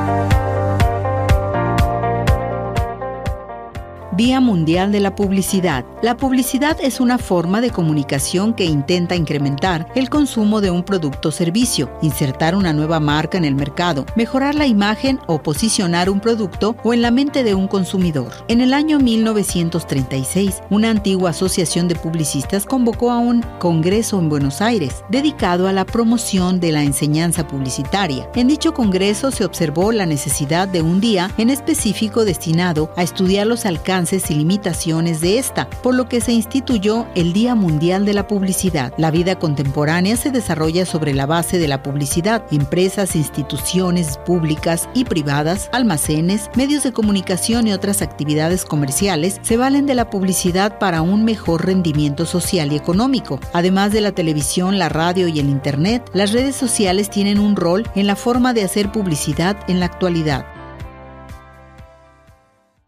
Thank you. Día Mundial de la Publicidad. La publicidad es una forma de comunicación que intenta incrementar el consumo de un producto o servicio, insertar una nueva marca en el mercado, mejorar la imagen o posicionar un producto o en la mente de un consumidor. En el año 1936, una antigua asociación de publicistas convocó a un congreso en Buenos Aires dedicado a la promoción de la enseñanza publicitaria. En dicho congreso se observó la necesidad de un día en específico destinado a estudiar los alcances y limitaciones de esta, por lo que se instituyó el Día Mundial de la Publicidad. La vida contemporánea se desarrolla sobre la base de la publicidad. Empresas, instituciones públicas y privadas, almacenes, medios de comunicación y otras actividades comerciales se valen de la publicidad para un mejor rendimiento social y económico. Además de la televisión, la radio y el Internet, las redes sociales tienen un rol en la forma de hacer publicidad en la actualidad.